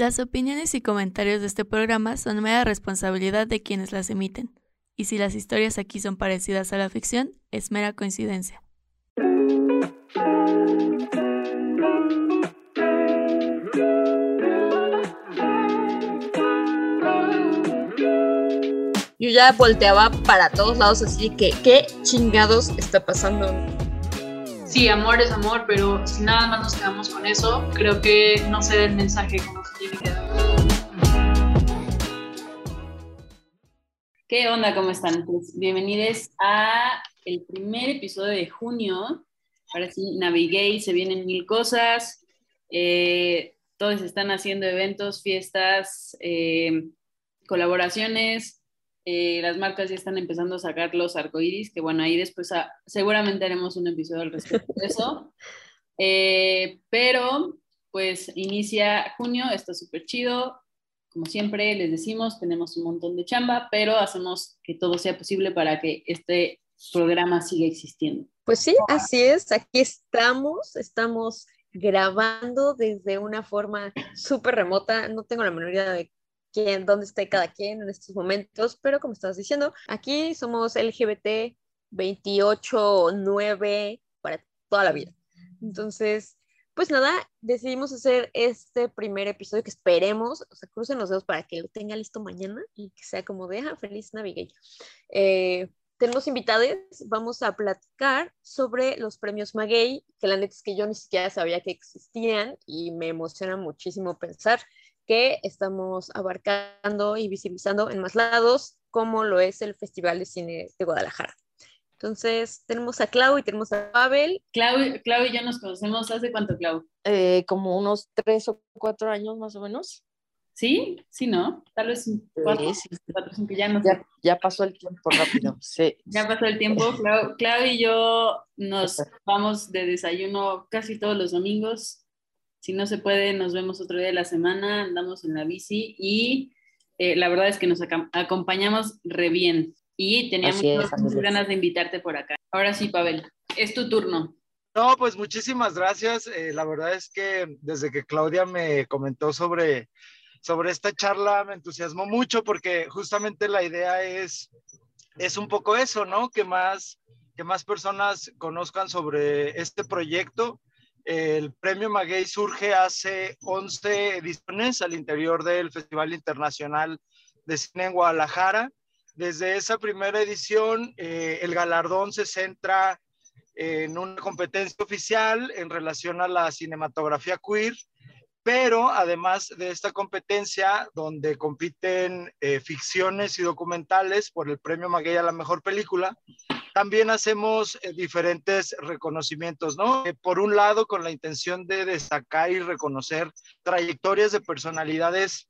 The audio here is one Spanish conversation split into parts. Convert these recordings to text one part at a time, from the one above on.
Las opiniones y comentarios de este programa son mera responsabilidad de quienes las emiten, y si las historias aquí son parecidas a la ficción, es mera coincidencia. Yo ya volteaba para todos lados así que, ¿qué chingados está pasando? Sí, amor es amor, pero si nada más nos quedamos con eso, creo que no se da el mensaje como se tiene que dar. ¿Qué onda? ¿Cómo están? Pues bienvenidos a el primer episodio de junio. Ahora sí, navegué y se vienen mil cosas. Eh, todos están haciendo eventos, fiestas, eh, colaboraciones. Eh, las marcas ya están empezando a sacar los arcoíris, que bueno, ahí después ah, seguramente haremos un episodio al respecto de eso. Eh, pero pues inicia junio, está súper chido. Como siempre les decimos, tenemos un montón de chamba, pero hacemos que todo sea posible para que este programa siga existiendo. Pues sí, así es, aquí estamos, estamos grabando desde una forma súper remota, no tengo la menor idea de quién, dónde esté cada quien en estos momentos, pero como estabas diciendo, aquí somos LGBT 28, 9 para toda la vida. Entonces, pues nada, decidimos hacer este primer episodio que esperemos, o sea, crucen los dedos para que lo tenga listo mañana y que sea como de, ah, feliz Navidad. Eh, tenemos invitados, vamos a platicar sobre los premios Maguey, que la neta es que yo ni siquiera sabía que existían y me emociona muchísimo pensar que estamos abarcando y visibilizando en más lados, como lo es el Festival de Cine de Guadalajara. Entonces, tenemos a Clau y tenemos a Pavel. Clau, Clau y yo nos conocemos hace cuánto, Clau? Eh, como unos tres o cuatro años más o menos. ¿Sí? Sí, ¿no? Tal vez cuatro, sí, cuatro cinco, ya, no ya, ya, pasó el tiempo rápido, sí. ya pasó el tiempo. Clau, Clau y yo nos vamos de desayuno casi todos los domingos si no se puede, nos vemos otro día de la semana, andamos en la bici y eh, la verdad es que nos acompañamos re bien y teníamos muchas ganas de invitarte por acá. Ahora sí, Pavel, es tu turno. No, pues muchísimas gracias. Eh, la verdad es que desde que Claudia me comentó sobre, sobre esta charla me entusiasmó mucho porque justamente la idea es, es un poco eso, ¿no? Que más, que más personas conozcan sobre este proyecto el premio Maguey surge hace 11 ediciones al interior del Festival Internacional de Cine en Guadalajara. Desde esa primera edición, eh, el galardón se centra en una competencia oficial en relación a la cinematografía queer, pero además de esta competencia, donde compiten eh, ficciones y documentales por el premio Maguey a la mejor película, también hacemos eh, diferentes reconocimientos, ¿no? Eh, por un lado, con la intención de destacar y reconocer trayectorias de personalidades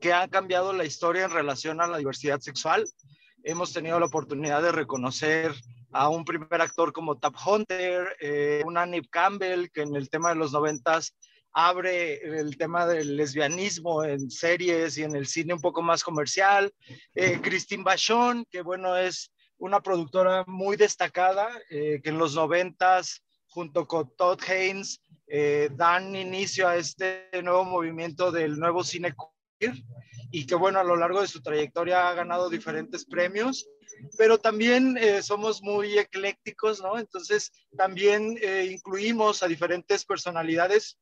que han cambiado la historia en relación a la diversidad sexual. Hemos tenido la oportunidad de reconocer a un primer actor como Tap Hunter, eh, una Nip Campbell, que en el tema de los noventas abre el tema del lesbianismo en series y en el cine un poco más comercial. Eh, Christine Bachon, que bueno, es una productora muy destacada eh, que en los noventas, junto con Todd Haynes, eh, dan inicio a este nuevo movimiento del nuevo cine queer y que bueno, a lo largo de su trayectoria ha ganado diferentes premios, pero también eh, somos muy eclécticos, ¿no? Entonces también incluimos a diferentes personalidades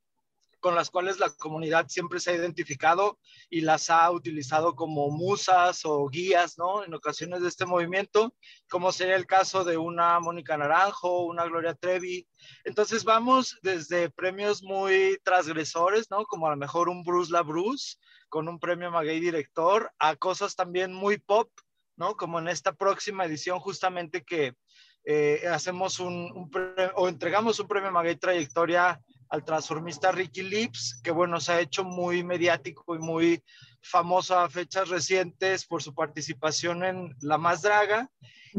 con las cuales la comunidad siempre se ha identificado y las ha utilizado como musas o guías, ¿no? En ocasiones de este movimiento, como sería el caso de una Mónica Naranjo, una Gloria Trevi. Entonces vamos desde premios muy transgresores, ¿no? Como a lo mejor un Bruce La Bruce, con un premio Maguey Director, a cosas también muy pop, ¿no? Como en esta próxima edición justamente que eh, hacemos un, un o entregamos un premio Maguey Trayectoria al transformista Ricky Lips, que bueno, se ha hecho muy mediático y muy famoso a fechas recientes por su participación en La Más Draga.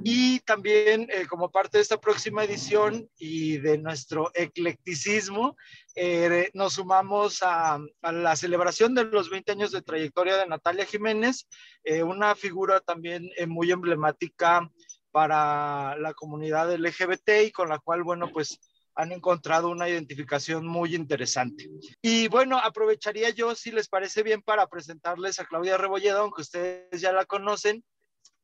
Y también eh, como parte de esta próxima edición y de nuestro eclecticismo, eh, nos sumamos a, la celebración de los 20 años de trayectoria de Natalia Jiménez, eh, una figura también muy emblemática para la comunidad LGBT y con la cual, bueno, pues han encontrado una identificación muy interesante. Y bueno, aprovecharía yo, si les parece bien, para presentarles a Claudia Rebolledo, aunque ustedes ya la conocen.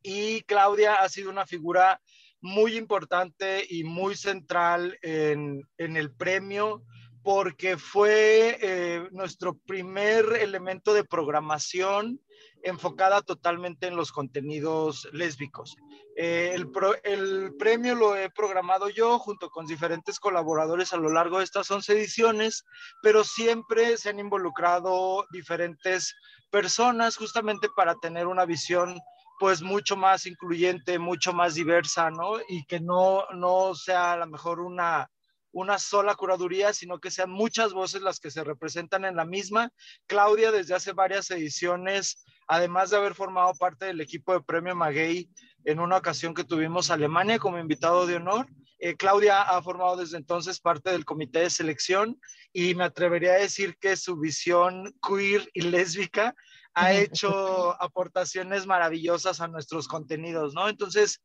Y Claudia ha sido una figura muy importante y muy central en, en el premio porque fue eh, nuestro primer elemento de programación enfocada totalmente en los contenidos lésbicos. Eh, el, el, premio lo he programado yo junto con diferentes colaboradores a lo largo de estas 11 ediciones, pero siempre se han involucrado diferentes personas justamente para tener una visión pues mucho más incluyente, mucho más diversa, ¿no? Y que no, no sea a lo mejor una, una sola curaduría, sino que sean muchas voces las que se representan en la misma. Claudia desde hace varias ediciones, además de haber formado parte del equipo de Premio Maguey en una ocasión que tuvimos Alemania como invitado de honor, eh, Claudia ha formado desde entonces parte del comité de selección y me atrevería a decir que su visión queer y lésbica ha hecho aportaciones maravillosas a nuestros contenidos, ¿no? Entonces,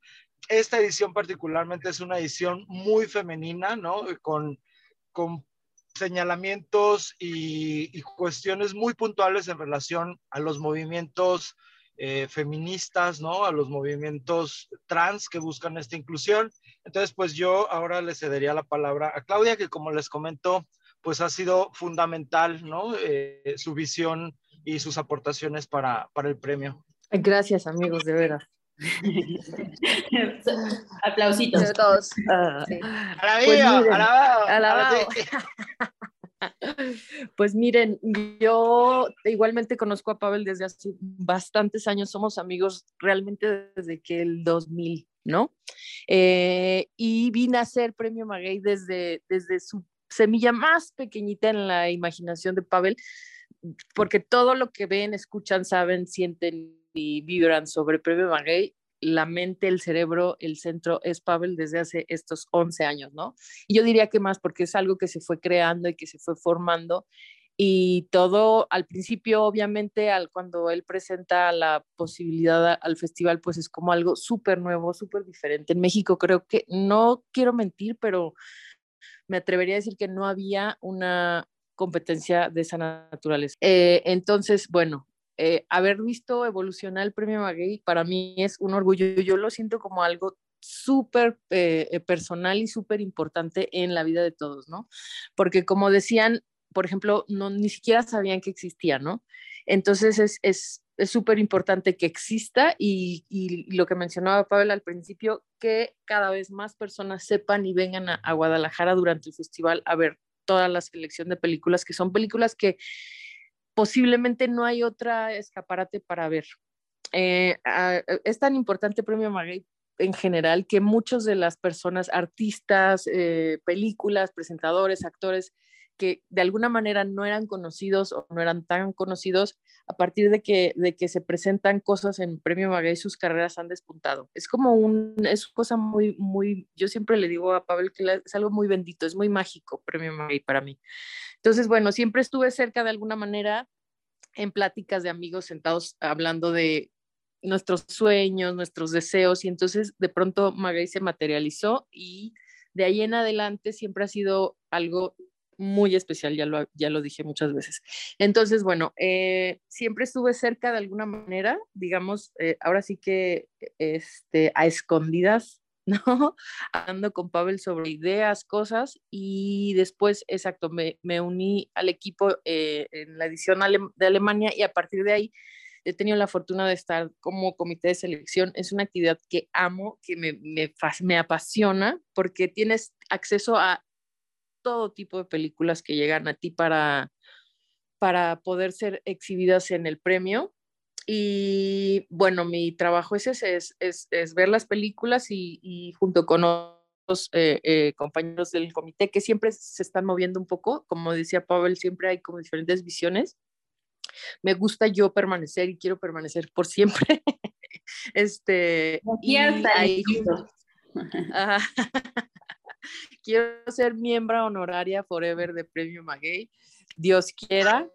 esta edición particularmente es una edición muy femenina, ¿no? Con, con señalamientos y, cuestiones muy puntuales en relación a los movimientos eh, feministas, ¿no? A los movimientos trans que buscan esta inclusión. Entonces, pues yo ahora le cedería la palabra a Claudia, que como les comento, pues ha sido fundamental, ¿no? Eh, su visión y sus aportaciones para, para el premio. Gracias, amigos, de veras. Aplausitos. De todos. Ah. pues alabado, Pues miren, yo igualmente conozco a Pavel desde hace bastantes años, somos amigos realmente desde que el 2000, ¿no? Eh, y vine a ser Premio Maguey desde, desde su semilla más pequeñita en la imaginación de Pavel, porque todo lo que ven, escuchan, saben, sienten y vibran sobre Premio Maguey, la mente, el cerebro, el centro es Pavel desde hace estos 11 años, ¿no? Y yo diría que más porque es algo que se fue creando y que se fue formando. Y todo al principio obviamente al cuando él presenta la posibilidad al festival pues es como algo súper nuevo súper diferente. En México creo que no quiero mentir pero me atrevería a decir que no había una competencia de esa naturaleza. Eh, entonces bueno eh, haber visto evolucionar el premio Maguey para mí es un orgullo. Yo lo siento como algo súper eh, eh, personal y súper importante en la vida de todos, ¿no? Porque como decían, por ejemplo, no, ni siquiera sabían que existía, ¿no? Entonces es, es es súper importante que exista y, y, lo que mencionaba Pablo al principio, que cada vez más personas sepan y vengan a, a, Guadalajara durante el festival a ver toda la selección de películas, que son películas que posiblemente no hay otra escaparate para ver. Eh, ah, es tan importante Premio Maguey en general que muchos de las personas, artistas, eh, películas, presentadores, actores, que de alguna manera no eran conocidos o no eran tan conocidos, a partir de que, de que se presentan cosas en Premio Maguey, sus carreras han despuntado. Es como un, es cosa muy, muy, yo siempre le digo a Pavel que es algo muy bendito, es muy mágico Premio Maguey para mí. Entonces, bueno, siempre estuve cerca de alguna manera en pláticas de amigos sentados hablando de nuestros sueños, nuestros deseos, y entonces de pronto Maguey se materializó y de ahí en adelante siempre ha sido algo muy especial, ya lo, ya lo dije muchas veces. Entonces, bueno, eh, siempre estuve cerca de alguna manera, digamos, eh, ahora sí que este, a escondidas, ¿no? Hablando con Pavel sobre ideas, cosas, y después, exacto, me, me uní al equipo eh, en la edición de Alemania y a partir de ahí he tenido la fortuna de estar como comité de selección. Es una actividad que amo, que me, me, me apasiona, porque tienes acceso a todo tipo de películas que llegan a ti para, para poder ser exhibidas en el premio. Y bueno, mi trabajo es ese, es, es, es ver las películas y, y junto con otros eh, eh, compañeros del comité que siempre se están moviendo un poco, como decía Pavel, siempre hay como diferentes visiones. Me gusta yo permanecer y quiero permanecer por siempre. este, y ahí, Quiero ser miembro honoraria forever de Premio Maguey. Dios quiera.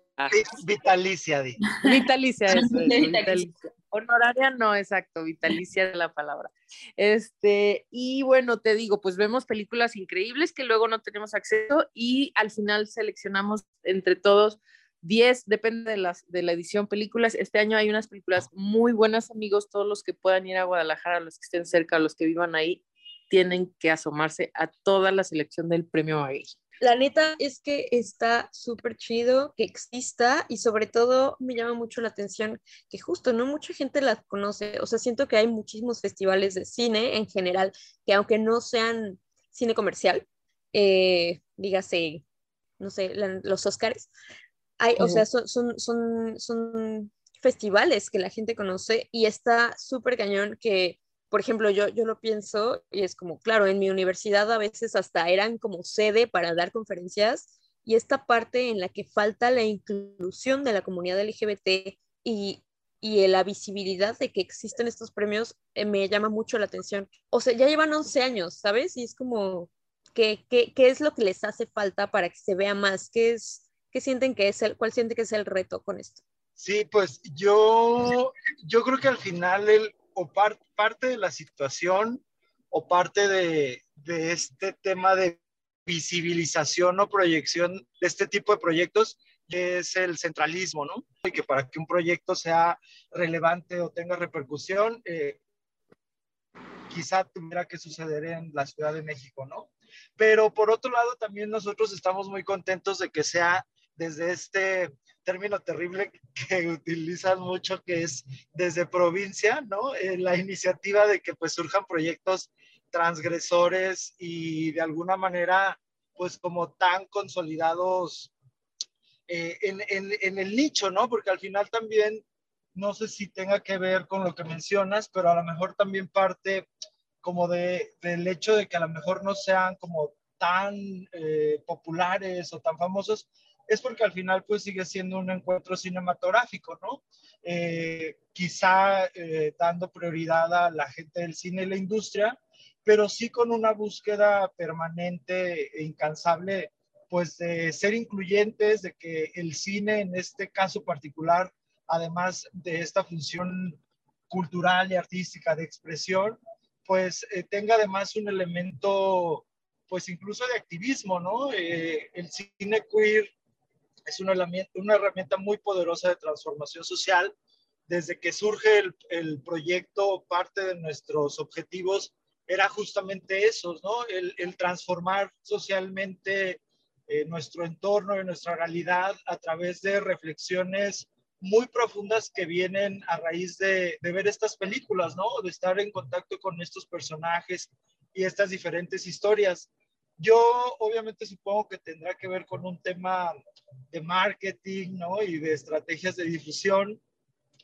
Vitalicia, Vitalicia, eso es, vitalicia. Honoraria no, exacto, vitalicia era la palabra. Este, y bueno, te digo, pues vemos películas increíbles que luego no tenemos acceso y al final seleccionamos entre todos 10, depende de, las, de la edición películas. Este año hay unas películas muy buenas, amigos. Todos los que puedan ir a Guadalajara, los que estén cerca, los que vivan ahí, tienen que asomarse a toda la selección del premio Maguey. La neta es que está súper chido que exista y sobre todo me llama mucho la atención que justo no mucha gente la conoce. O sea, siento que hay muchísimos festivales de cine en general que aunque no sean cine comercial, eh, dígase, no sé, los Oscars, hay, o sea, son, son, son, son festivales que la gente conoce y está súper cañón que por ejemplo, yo, yo lo pienso y es como, claro, en mi universidad a veces hasta eran como sede para dar conferencias y esta parte en la que falta la inclusión de la comunidad LGBT y, y la visibilidad de que existen estos premios eh, me llama mucho la atención. O sea, ya llevan 11 años, ¿sabes? Y es como, ¿qué, qué, qué es lo que les hace falta para que se vea más? ¿Qué, es, qué sienten que es el, cuál sienten que es el reto con esto? Sí, pues yo, yo creo que al final el, o parte de la situación o parte de, de este tema de visibilización o proyección de este tipo de proyectos es el centralismo, ¿no? Y que para que un proyecto sea relevante o tenga repercusión, eh, quizá tuviera que suceder en la Ciudad de México, ¿no? Pero por otro lado, también nosotros estamos muy contentos de que sea desde este término terrible que utilizan mucho, que es desde provincia, ¿no? Eh, la iniciativa de que pues surjan proyectos transgresores y de alguna manera pues como tan consolidados eh, en, en, en, el nicho, ¿no? Porque al final también, no sé si tenga que ver con lo que mencionas, pero a lo mejor también parte como de, del hecho de que a lo mejor no sean como tan eh, populares o tan famosos, es porque al final pues sigue siendo un encuentro cinematográfico, ¿no? Eh, quizá eh, dando prioridad a la gente del cine y la industria, pero sí con una búsqueda permanente e incansable pues de ser incluyentes, de que el cine en este caso particular, además de esta función cultural y artística de expresión, pues eh, tenga además un elemento pues incluso de activismo, ¿no? el cine queer es una herramienta, una herramienta muy poderosa de transformación social. Desde que surge el, el proyecto, parte de nuestros objetivos era justamente esos, ¿no? El, el transformar socialmente eh, nuestro entorno y nuestra realidad a través de reflexiones muy profundas que vienen a raíz de, de, ver estas películas, ¿no? De estar en contacto con estos personajes y estas diferentes historias. Yo obviamente supongo que tendrá que ver con un tema de marketing ¿no? y de estrategias de difusión,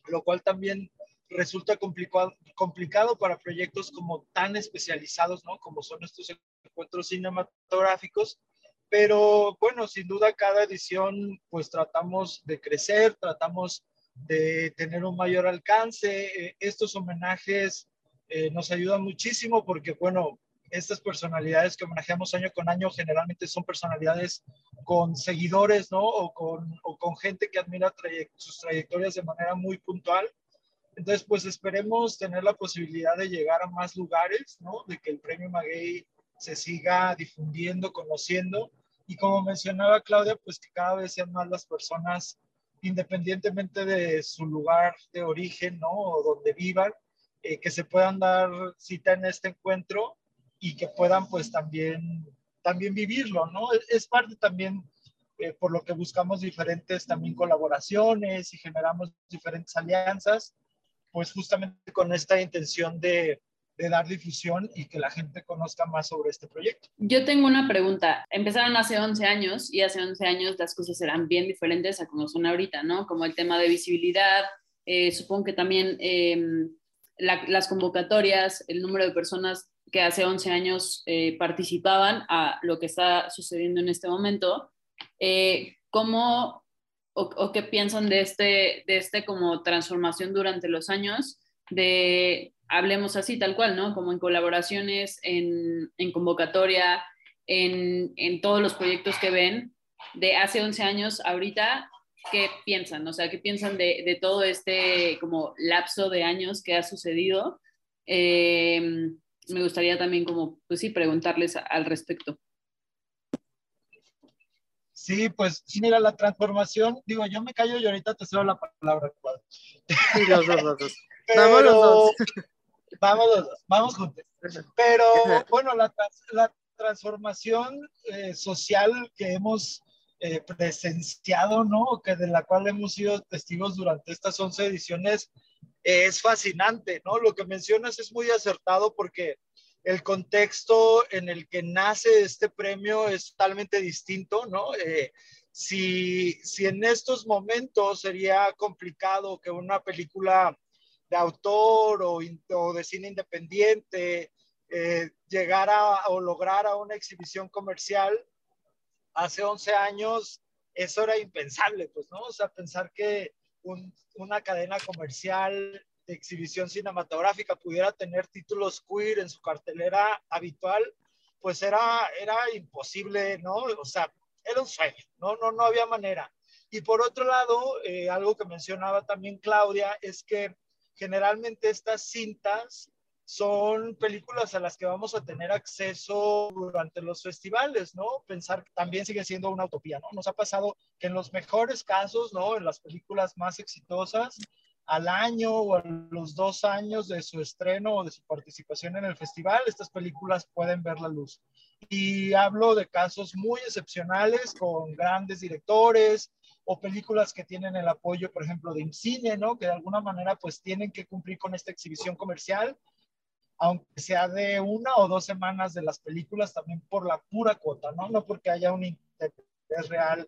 lo cual también resulta complicado, complicado para proyectos como tan especializados, ¿no? Como son estos encuentros cinematográficos. Pero bueno, sin duda cada edición pues tratamos de crecer, tratamos de tener un mayor alcance. Eh, estos homenajes eh, nos ayudan muchísimo porque bueno, estas personalidades que homenajeamos año con año generalmente son personalidades con seguidores, ¿no? O con, o con gente que admira sus trayectorias de manera muy puntual. Entonces, pues esperemos tener la posibilidad de llegar a más lugares, ¿no? De que el premio Maguey se siga difundiendo, conociendo. Y como mencionaba Claudia, pues que cada vez sean más las personas, independientemente de su lugar de origen, ¿no? O donde vivan, eh, que se puedan dar cita en este encuentro y que puedan pues también, también vivirlo, ¿no? Es parte también eh, por lo que buscamos diferentes también colaboraciones y generamos diferentes alianzas, pues justamente con esta intención de, de dar difusión y que la gente conozca más sobre este proyecto. Yo tengo una pregunta. Empezaron hace 11 años y hace 11 años las cosas eran bien diferentes a como son ahorita, ¿no? Como el tema de visibilidad, eh, supongo que también eh, la, las convocatorias, el número de personas que hace 11 años eh, participaban a lo que está sucediendo en este momento. Eh, ¿Cómo o, qué piensan de este, de este como transformación durante los años? De, hablemos así, tal cual, ¿no? Como en colaboraciones, en, en convocatoria, en, en, todos los proyectos que ven, de hace 11 años ahorita, qué piensan, o sea, qué piensan de, de todo este como lapso de años que ha sucedido. Eh, me gustaría también como, pues sí, preguntarles al respecto. Sí, pues mira, la transformación, digo, yo me callo y ahorita te cedo la palabra. Sí, los dos, los dos. vamos los dos. Vamos los dos, vamos juntos. Pero bueno, la, la transformación eh, social que hemos eh, presenciado, ¿no? Que de la cual hemos sido testigos durante estas 11 ediciones, es fascinante, ¿no? Lo que mencionas es muy acertado porque el contexto en el que nace este premio es totalmente distinto, ¿no? Eh, si, si en estos momentos sería complicado que una película de autor o, de cine independiente eh, llegara o lograra una exhibición comercial, hace 11 años eso era impensable, pues, ¿no? O sea, pensar que una cadena comercial de exhibición cinematográfica pudiera tener títulos queer en su cartelera habitual, pues era, era imposible, ¿no? O sea, era un sueño, ¿no? No, no había manera. Y por otro lado, eh, algo que mencionaba también Claudia es que generalmente estas cintas son películas a las que vamos a tener acceso durante los festivales, ¿no? Pensar que también sigue siendo una utopía, ¿no? Nos ha pasado que en los mejores casos, ¿no? En las películas más exitosas, al año o a los dos años de su estreno o de su participación en el festival, estas películas pueden ver la luz. Y hablo de casos muy excepcionales con grandes directores o películas que tienen el apoyo, por ejemplo, de IMCINE, ¿no? Que de alguna manera pues tienen que cumplir con esta exhibición comercial aunque sea de una o dos semanas de las películas, también por la pura cuota, ¿no? No porque haya un interés real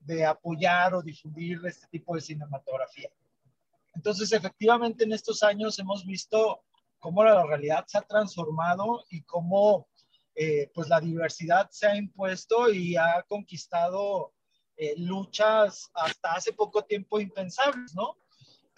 de apoyar o difundir este tipo de cinematografía. Entonces, efectivamente, en estos años hemos visto cómo la realidad se ha transformado y cómo eh, pues la diversidad se ha impuesto y ha conquistado eh, luchas hasta hace poco tiempo impensables, ¿no?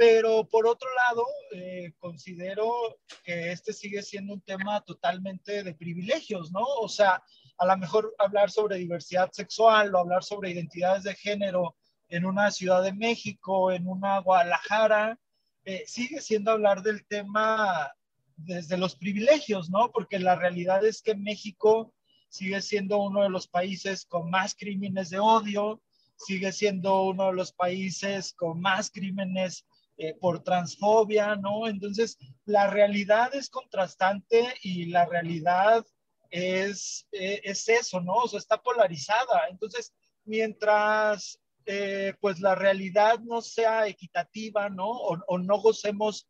Pero por otro lado, eh, considero que este sigue siendo un tema totalmente de privilegios, ¿no? O sea, a lo mejor hablar sobre diversidad sexual o hablar sobre identidades de género en una Ciudad de México, en una Guadalajara, eh, sigue siendo hablar del tema desde los privilegios, ¿no? Porque la realidad es que México sigue siendo uno de los países con más crímenes de odio, sigue siendo uno de los países con más crímenes eh, por transfobia, ¿no? Entonces, la realidad es contrastante y la realidad es, eh, es eso, ¿no? O sea, está polarizada. Entonces, mientras eh, pues la realidad no sea equitativa, ¿no? O, no gocemos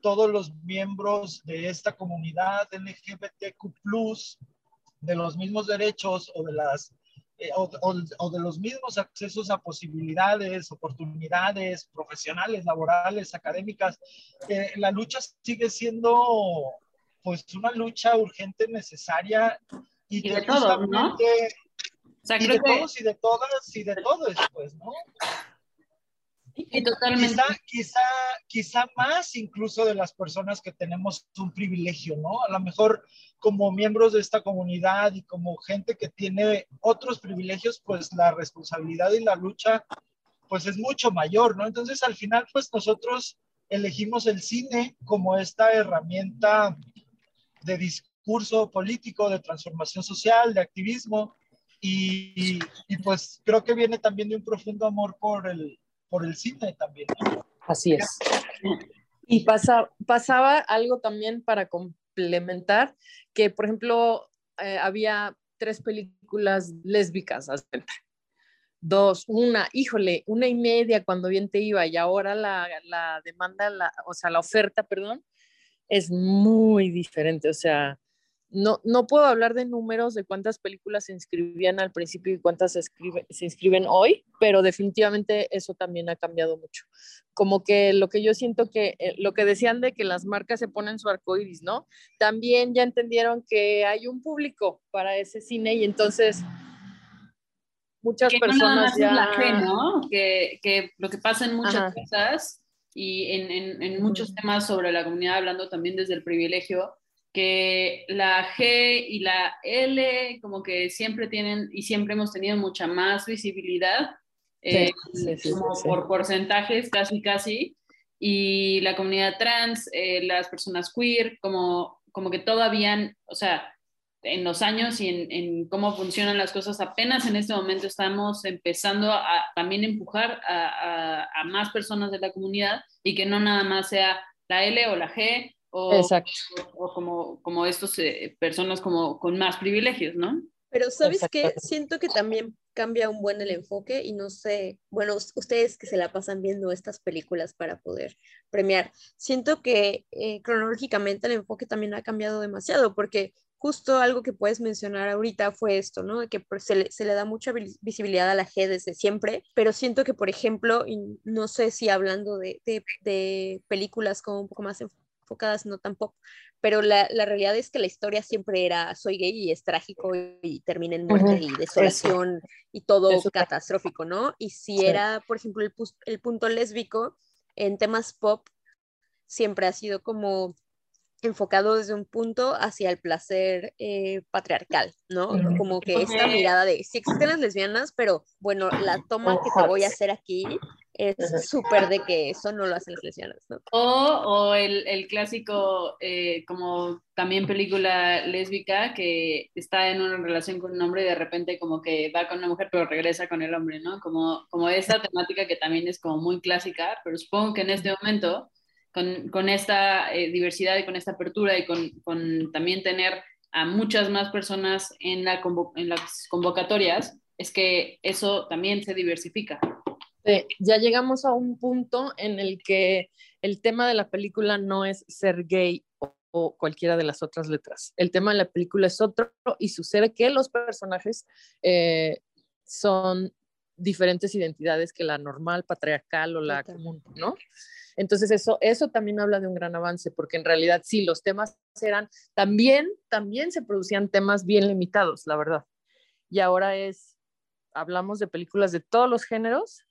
todos los miembros de esta comunidad LGBTQ+, de los mismos derechos o de las eh, o, de los mismos accesos a posibilidades, oportunidades profesionales, laborales, académicas, eh, la lucha sigue siendo pues una lucha urgente, necesaria y, de todos, ¿no? y de todos y de todas y de todos, pues, ¿no? Totalmente. Quizá, quizá, más incluso de las personas que tenemos un privilegio, ¿no? A lo mejor como miembros de esta comunidad y como gente que tiene otros privilegios, pues la responsabilidad y la lucha, pues es mucho mayor, ¿no? Entonces al final, pues nosotros elegimos el cine como esta herramienta de discurso político, de transformación social, de activismo, y, y pues creo que viene también de un profundo amor por el, por el cine también. Así es. Y pasa, pasaba algo también para complementar, que por ejemplo eh, había tres películas lésbicas, dos, una, híjole, una y media cuando bien te iba y ahora la, la demanda, la, o sea, la oferta, perdón, es muy diferente, o sea, no, no puedo hablar de números de cuántas películas se inscribían al principio y cuántas se, se inscriben hoy, pero definitivamente eso también ha cambiado mucho. Como que lo que yo siento que, eh, lo que decían de que las marcas se ponen su arco iris, ¿no? También ya entendieron que hay un público para ese cine y entonces muchas personas ya... la ¿no? Que, que, lo que pasa en muchas cosas y en, en, en muchos temas sobre la comunidad, hablando también desde el privilegio, que la G y la L como que siempre tienen y siempre hemos tenido mucha más visibilidad eh, como por porcentajes casi casi, y la comunidad trans, eh, las personas queer, como, como que todavía, o sea, en los años y en, cómo funcionan las cosas, apenas en este momento estamos empezando a también empujar a, más personas de la comunidad y que no nada más sea la L o la G o, o, como, como estos eh, personas como con más privilegios, ¿no? Pero sabes qué, siento que también cambia un buen el enfoque y no sé, bueno, ustedes que se la pasan viendo estas películas para poder premiar, siento que eh, cronológicamente el enfoque también ha cambiado demasiado porque justo algo que puedes mencionar ahorita fue esto, ¿no? Que se le, se le da mucha visibilidad a la G desde siempre, pero siento que, por ejemplo, y no sé si hablando de, de, de películas como un poco más enfocadas, no tampoco, pero la, la, realidad es que la historia siempre era soy gay y es trágico y termina en muerte y desolación y todo catastrófico, ¿no? Y si era, por ejemplo, el, el punto lésbico en temas pop, siempre ha sido como enfocado desde un punto hacia el placer eh, patriarcal, ¿no? Como que esta mirada de, sí existen las lesbianas, pero bueno, la toma que te voy a hacer aquí es súper de que eso no lo hacen las lesbianas, ¿no? O, o el, el, clásico, eh, como también película lésbica, que está en una relación con un hombre y de repente como que va con una mujer, pero regresa con el hombre, ¿no? Como, como esa temática que también es como muy clásica, pero supongo que en este momento con, con esta eh, diversidad y con esta apertura y con, con, también tener a muchas más personas en, la en las convocatorias, es que eso también se diversifica. ya llegamos a un punto en el que el tema de la película no es ser gay o, o, cualquiera de las otras letras. El tema de la película es otro y sucede que los personajes eh, son diferentes identidades que la normal, patriarcal o la común, ¿no? Entonces eso, eso también habla de un gran avance, porque en realidad sí, los temas eran, también, también se producían temas bien limitados, la verdad. Y ahora es, hablamos de películas de todos los géneros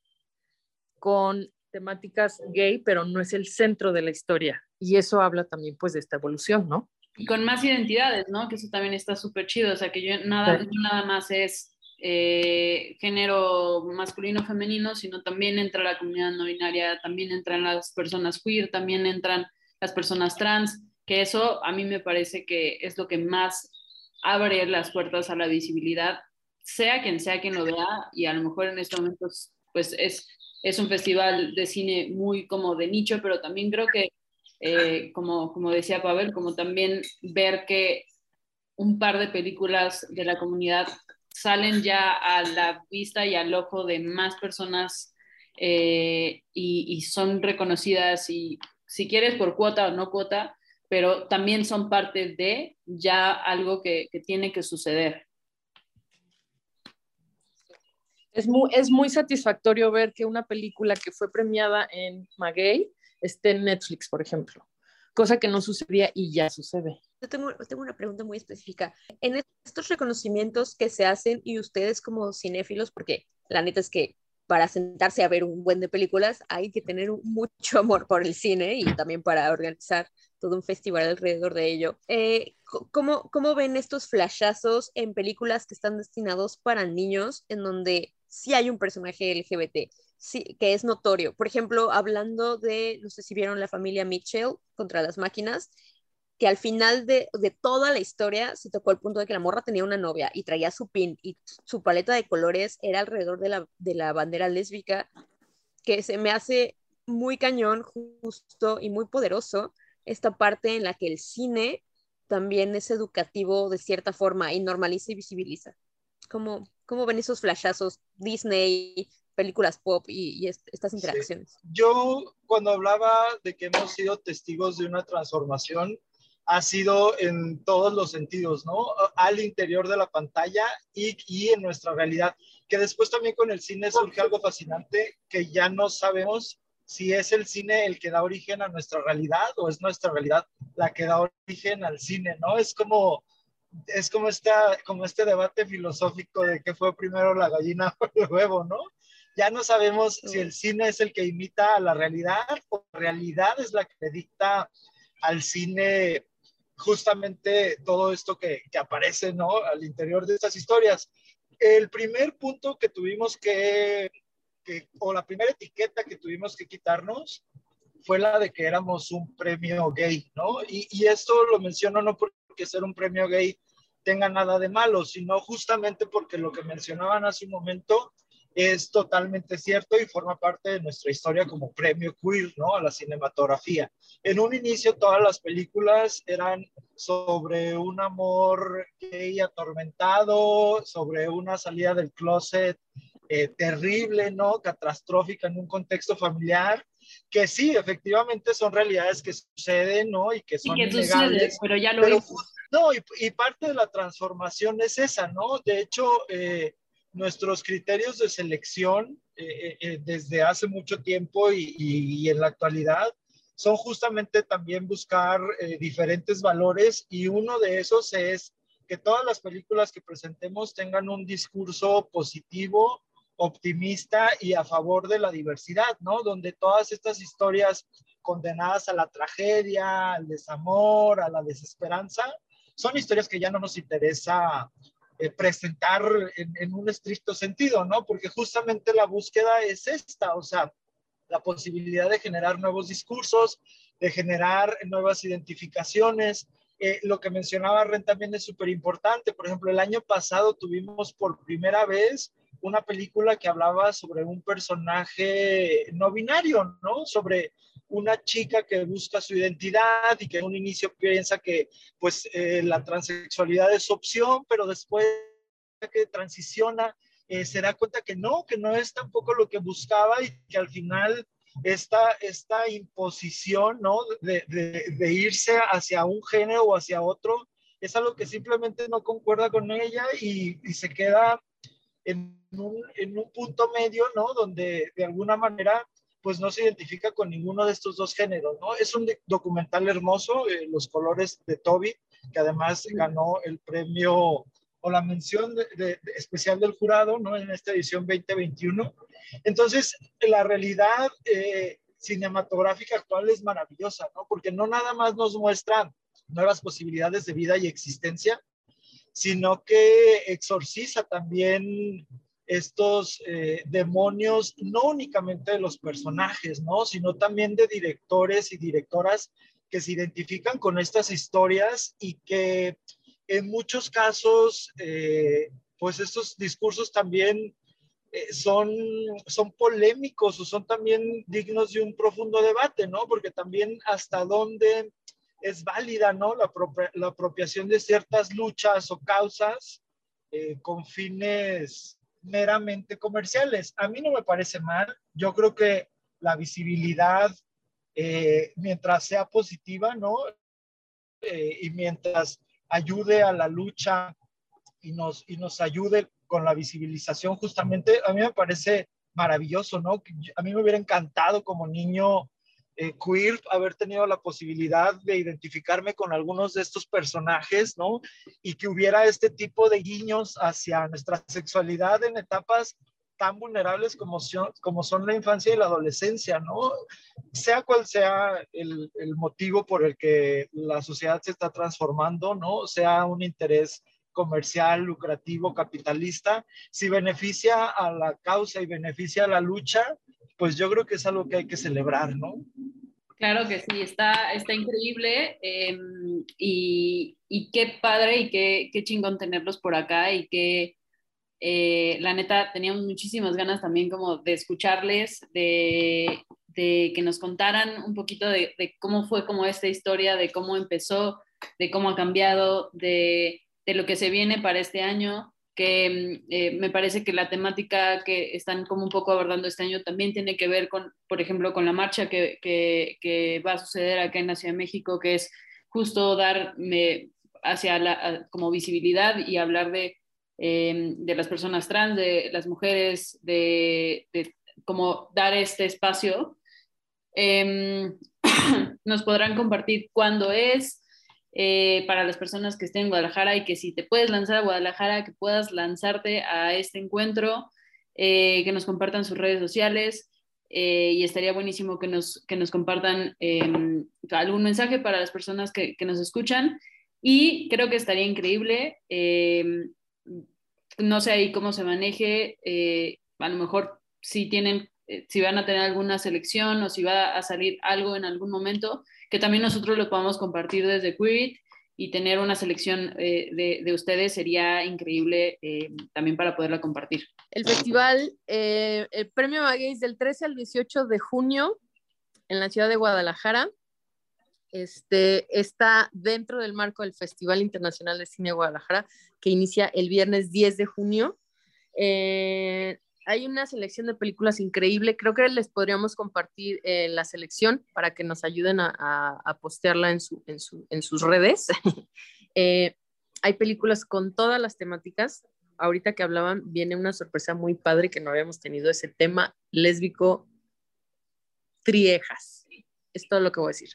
con temáticas gay, pero no es el centro de la historia. Y eso habla también pues de esta evolución, ¿no? Y con más identidades, ¿no? Que eso también está súper chido, o sea, que yo nada, nada más es eh, género masculino femenino, sino también entra la comunidad no binaria, también entran las personas queer, también entran las personas trans, que eso a mí me parece que es lo que más abre las puertas a la visibilidad, sea quien sea quien lo vea, y a lo mejor en estos momentos pues es, es un festival de cine muy como de nicho, pero también creo que, eh, como, como decía Pavel, como también ver que un par de películas de la comunidad salen ya a la vista y al ojo de más personas eh, y, son reconocidas y si quieres por cuota o no cuota, pero también son parte de ya algo que, tiene que suceder. Es muy, es muy satisfactorio ver que una película que fue premiada en Maguey esté en Netflix, por ejemplo, cosa que no sucedía y ya sucede. Yo tengo, tengo una pregunta muy específica. En estos reconocimientos que se hacen y ustedes como cinéfilos, porque la neta es que para sentarse a ver un buen de películas hay que tener mucho amor por el cine y también para organizar todo un festival alrededor de ello. Eh, ¿cómo, ¿Cómo ven estos flashazos en películas que están destinados para niños en donde sí hay un personaje LGBT? Sí, que es notorio. Por ejemplo, hablando de, no sé si vieron la familia Mitchell contra las máquinas, que al final de, de, toda la historia se tocó el punto de que la morra tenía una novia y traía su pin y su paleta de colores era alrededor de la, de la bandera lésbica, que se me hace muy cañón, justo y muy poderoso esta parte en la que el cine también es educativo de cierta forma y normaliza y visibiliza. ¿Cómo, cómo ven esos flashazos Disney, películas pop y, y estas interacciones? Yo cuando hablaba de que hemos sido testigos de una transformación, ha sido en todos los sentidos, ¿no? Al interior de la pantalla y, y, en nuestra realidad. Que después también con el cine surge algo fascinante que ya no sabemos si es el cine el que da origen a nuestra realidad o es nuestra realidad la que da origen al cine, ¿no? Es como, es como, esta, como este debate filosófico de qué fue primero la gallina o el huevo, ¿no? Ya no sabemos si el cine es el que imita a la realidad o la realidad es la que dicta al cine justamente todo esto que, que aparece ¿no? al interior de estas historias. El primer punto que tuvimos que que, o la primera etiqueta que tuvimos que quitarnos fue la de que éramos un premio gay, ¿no? Y, y esto lo menciono no porque ser un premio gay tenga nada de malo, sino justamente porque lo que mencionaban hace un momento es totalmente cierto y forma parte de nuestra historia como premio queer, ¿no? A la cinematografía. En un inicio todas las películas eran sobre un amor gay atormentado, sobre una salida del closet eh, terrible, ¿no? Catastrófica en un contexto familiar, que sí, efectivamente son realidades que suceden, ¿no? Y que son y que pero ya lo pero, No, y, parte de la transformación es esa, ¿no? De hecho, eh, nuestros criterios de selección eh, eh, desde hace mucho tiempo y, en la actualidad son justamente también buscar eh, diferentes valores y uno de esos es que todas las películas que presentemos tengan un discurso positivo, optimista y a favor de la diversidad, ¿no? Donde todas estas historias condenadas a la tragedia, al desamor, a la desesperanza, son historias que ya no nos interesa eh, presentar en, un estricto sentido, ¿no? Porque justamente la búsqueda es esta, o sea, la posibilidad de generar nuevos discursos, de generar nuevas identificaciones. Eh, lo que mencionaba Ren también es súper importante. Por ejemplo, el año pasado tuvimos por primera vez una película que hablaba sobre un personaje no binario, ¿no? Sobre una chica que busca su identidad y que en un inicio piensa que pues eh, la transexualidad es opción, pero después que transiciona eh, se da cuenta que no, que no es tampoco lo que buscaba y que al final esta, esta imposición, ¿no? De, irse hacia un género o hacia otro es algo que simplemente no concuerda con ella y se queda en un, en un punto medio, ¿no? Donde de alguna manera pues no se identifica con ninguno de estos dos géneros, ¿no? Es un documental hermoso, eh, Los colores de Toby, que además ganó el premio o la mención de, especial del jurado, ¿no? En esta edición 2021. Entonces, la realidad eh, cinematográfica actual es maravillosa, ¿no? Porque no nada más nos muestra nuevas posibilidades de vida y existencia, sino que exorciza también estos eh, demonios, no únicamente de los personajes, ¿no? Sino también de directores y directoras que se identifican con estas historias y que en muchos casos, eh, pues estos discursos también eh, son, son polémicos o son también dignos de un profundo debate, ¿no? Porque también hasta dónde es válida, ¿no? La, la apropiación de ciertas luchas o causas con fines meramente comerciales. A mí no me parece mal. Yo creo que la visibilidad, eh, mientras sea positiva, ¿no? Eh, y mientras ayude a la lucha y nos, y nos ayude con la visibilización, justamente, a mí me parece maravilloso, ¿no? A mí me hubiera encantado como niño eh, queer, haber tenido la posibilidad de identificarme con algunos de estos personajes, ¿no? Y que hubiera este tipo de guiños hacia nuestra sexualidad en etapas tan vulnerables como como son la infancia y la adolescencia, ¿no? Sea cual sea el, el motivo por el que la sociedad se está transformando, ¿no? Sea un interés comercial, lucrativo, capitalista, si beneficia a la causa y beneficia a la lucha, pues yo creo que es algo que hay que celebrar, ¿no? Claro que sí, está, está increíble em, y, y, qué padre y qué, qué, chingón tenerlos por acá y que eh, la neta teníamos muchísimas ganas también como de escucharles, de, de que nos contaran un poquito de, cómo fue como esta historia, de cómo empezó, de cómo ha cambiado, de, de lo que se viene para este año que mm, eh, me parece que la temática que están como un poco abordando este año también tiene que ver con, por ejemplo, con la marcha que, que, va a suceder acá en la Ciudad de México, que es justo dar hacia la como visibilidad y hablar de, em, de las personas trans, de las mujeres, de, de como dar este espacio. Em, nos podrán compartir cuándo es, eh, para las personas que estén en Guadalajara y que si te puedes lanzar a Guadalajara, que puedas lanzarte a este encuentro, eh, que nos compartan sus redes sociales eh, y estaría buenísimo que nos, que nos compartan em, algún mensaje para las personas que, que, nos escuchan. Y creo que estaría increíble, em, no sé ahí cómo se maneje, a lo mejor si tienen, eh, si van a tener alguna selección o si va a salir algo en algún momento, que también nosotros lo podamos compartir desde Queer y tener una selección eh, de, de, ustedes sería increíble eh, también para poderla compartir. El festival, eh, el premio Maguey's del 13 al 18 de junio en la ciudad de Guadalajara. Este, está dentro del marco del Festival Internacional de Cine de Guadalajara, que inicia el viernes 10 de junio. Hay una selección de películas increíble. Creo que les podríamos compartir eh, la selección para que nos ayuden a, a, postearla en, sus redes. eh, hay películas con todas las temáticas. Ahorita que hablaban, viene una sorpresa muy padre que no habíamos tenido ese tema lésbico triejas. Es todo lo que voy a decir.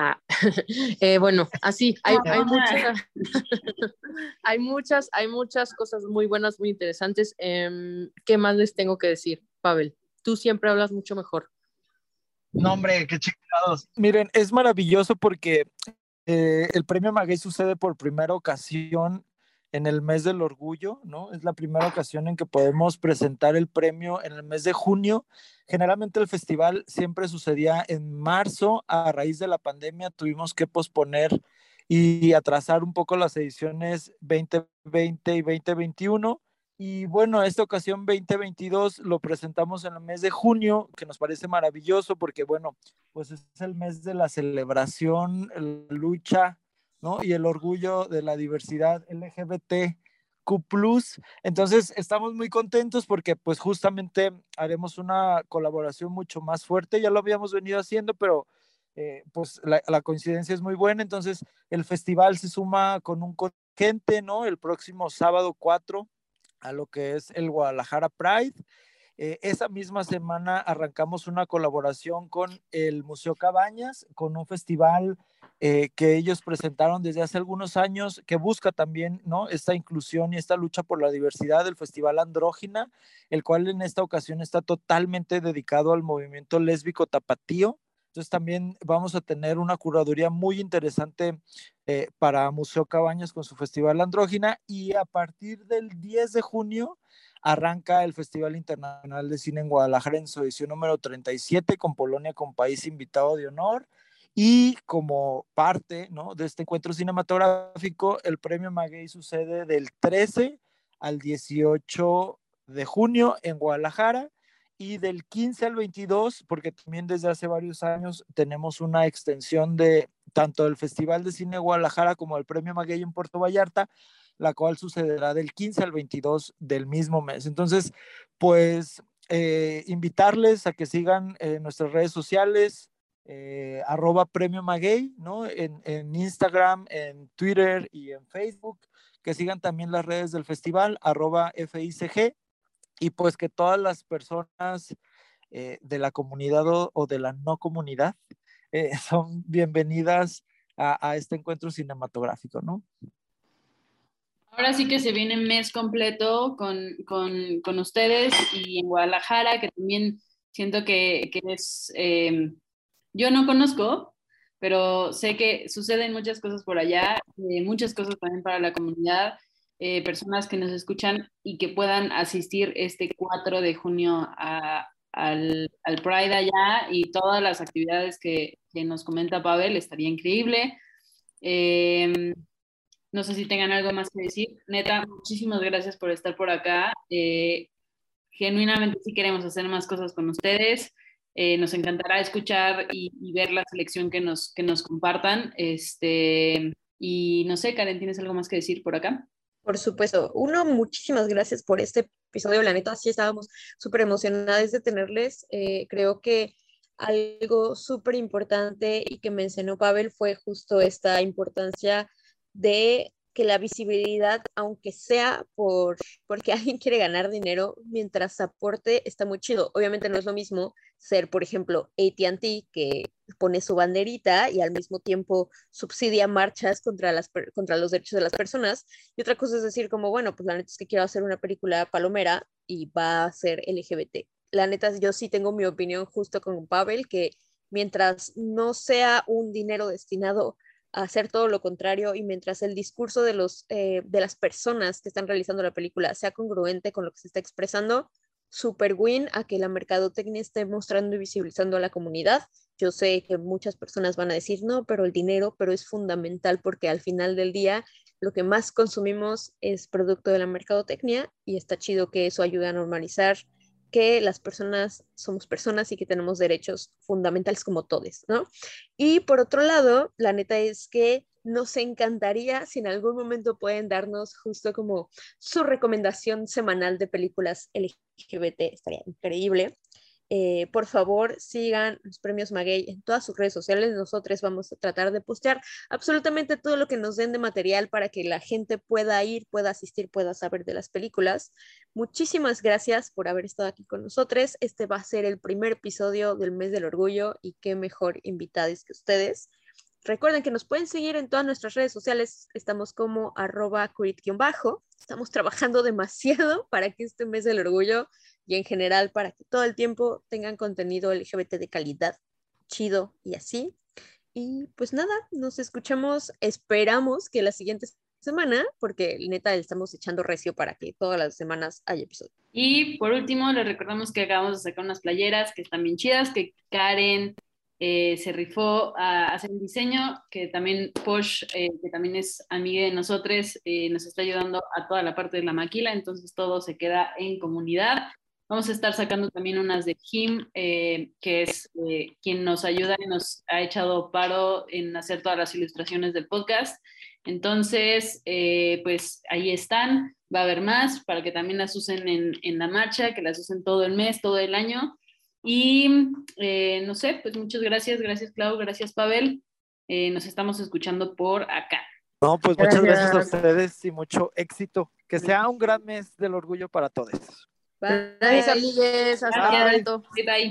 Ah, eh, bueno, así, hay, hay, muchas, hay, muchas, hay muchas cosas muy buenas, muy interesantes. Eh, ¿Qué más les tengo que decir, Pavel? Tú siempre hablas mucho mejor. No, hombre, qué chingados. Miren, es maravilloso porque eh, el premio Maguey sucede por primera ocasión en el mes del orgullo, ¿no? Es la primera ocasión en que podemos presentar el premio en el mes de junio. Generalmente el festival siempre sucedía en marzo, a raíz de la pandemia tuvimos que posponer y atrasar un poco las ediciones 2020 y 2021. Y bueno, esta ocasión 2022 lo presentamos en el mes de junio, que nos parece maravilloso porque, bueno, pues es el mes de la celebración, la lucha ¿no? Y el orgullo de la diversidad LGBTQ+. Entonces, estamos muy contentos porque pues justamente haremos una colaboración mucho más fuerte, ya lo habíamos venido haciendo, pero eh, pues la, coincidencia es muy buena, entonces el festival se suma con un contingente, ¿no? El próximo sábado 4 a lo que es el Guadalajara Pride. Eh, esa misma semana arrancamos una colaboración con el Museo Cabañas, con un festival eh, que ellos presentaron desde hace algunos años, que busca también ¿no? esta inclusión y esta lucha por la diversidad del Festival Andrógina, el cual en esta ocasión está totalmente dedicado al movimiento lésbico tapatío. Entonces también vamos a tener una curaduría muy interesante eh, para Museo Cabañas con su Festival Andrógina y a partir del 10 de junio arranca el Festival Internacional de Cine en Guadalajara en su edición número 37 con Polonia como país invitado de honor. Y como parte ¿no? de este encuentro cinematográfico, el premio Maguey sucede del 13 al 18 de junio en Guadalajara y del 15 al 22, porque también desde hace varios años tenemos una extensión de tanto del Festival de Cine Guadalajara como el Premio Maguey en Puerto Vallarta, la cual sucederá del 15 al 22 del mismo mes. Entonces, pues eh, invitarles a que sigan nuestras redes sociales, eh, arroba premio maguey, ¿no? En, en, Instagram, en Twitter y en Facebook, que sigan también las redes del festival, arroba FICG, y pues que todas las personas eh, de la comunidad o, de la no comunidad eh, son bienvenidas a, este encuentro cinematográfico, ¿no? Ahora sí que se viene mes completo con, con, con ustedes y en Guadalajara, que también siento que, que es, eh, yo no conozco, pero sé que suceden muchas cosas por allá, muchas cosas también para la comunidad, eh, personas que nos escuchan y que puedan asistir este 4 de junio a, al, al, Pride allá y todas las actividades que, que nos comenta Pavel, estaría increíble. Eh, no sé si tengan algo más que decir. Neta, muchísimas gracias por estar por acá. Eh, genuinamente sí queremos hacer más cosas con ustedes. Eh, nos encantará escuchar y, y, ver la selección que nos, que nos compartan. Este, y no sé, Karen, ¿tienes algo más que decir por acá? Por supuesto. Uno, muchísimas gracias por este episodio. La neta, sí estábamos súper emocionadas de tenerles. Eh, creo que algo súper importante y que mencionó Pavel fue justo esta importancia de que la visibilidad, aunque sea por porque alguien quiere ganar dinero, mientras aporte, está muy chido. Obviamente no es lo mismo ser, por ejemplo, ATT, que pone su banderita y al mismo tiempo subsidia marchas contra, las, contra los derechos de las personas. Y otra cosa es decir, como, bueno, pues la neta es que quiero hacer una película palomera y va a ser LGBT. La neta, yo sí tengo mi opinión justo con Pavel, que mientras no sea un dinero destinado a hacer todo lo contrario y mientras el discurso de, los, eh, de las personas que están realizando la película sea congruente con lo que se está expresando, super win a que la mercadotecnia esté mostrando y visibilizando a la comunidad. Yo sé que muchas personas van a decir, no, pero el dinero, pero es fundamental porque al final del día lo que más consumimos es producto de la mercadotecnia y está chido que eso ayude a normalizar que las personas somos personas y que tenemos derechos fundamentales como todos, ¿no? Y por otro lado, la neta es que nos encantaría si en algún momento pueden darnos justo como su recomendación semanal de películas LGBT, estaría increíble. Eh, por favor, sigan los premios Maguey en todas sus redes sociales. Nosotros vamos a tratar de postear absolutamente todo lo que nos den de material para que la gente pueda ir, pueda asistir, pueda saber de las películas. Muchísimas gracias por haber estado aquí con nosotros. Este va a ser el primer episodio del mes del orgullo y qué mejor invitados que ustedes. Recuerden que nos pueden seguir en todas nuestras redes sociales. Estamos como arroba bajo Estamos trabajando demasiado para que este mes del orgullo y en general para que todo el tiempo tengan contenido LGBT de calidad, chido y así. Y pues nada, nos escuchamos, esperamos que la siguiente semana, porque neta estamos echando recio para que todas las semanas haya episodio. Y por último, les recordamos que acabamos de sacar unas playeras que están bien chidas, que Karen eh, se rifó a hacer un diseño, que también Posh, eh, que también es amiga de nosotros, eh, nos está ayudando a toda la parte de la maquila, entonces todo se queda en comunidad. Vamos a estar sacando también unas de Kim, que es quien nos ayuda y nos ha echado paro en hacer todas las ilustraciones del podcast. Entonces, pues ahí están, va a haber más para que también las usen en, en la marcha, que las usen todo el mes, todo el año. Y eh, no sé, pues muchas gracias, gracias Clau, gracias Pavel. Eh, nos estamos escuchando por acá. No, pues muchas gracias. a ustedes y mucho éxito. Que sea un gran mes del orgullo para todos. Bye, amigues. Hasta pronto. Bye, bye.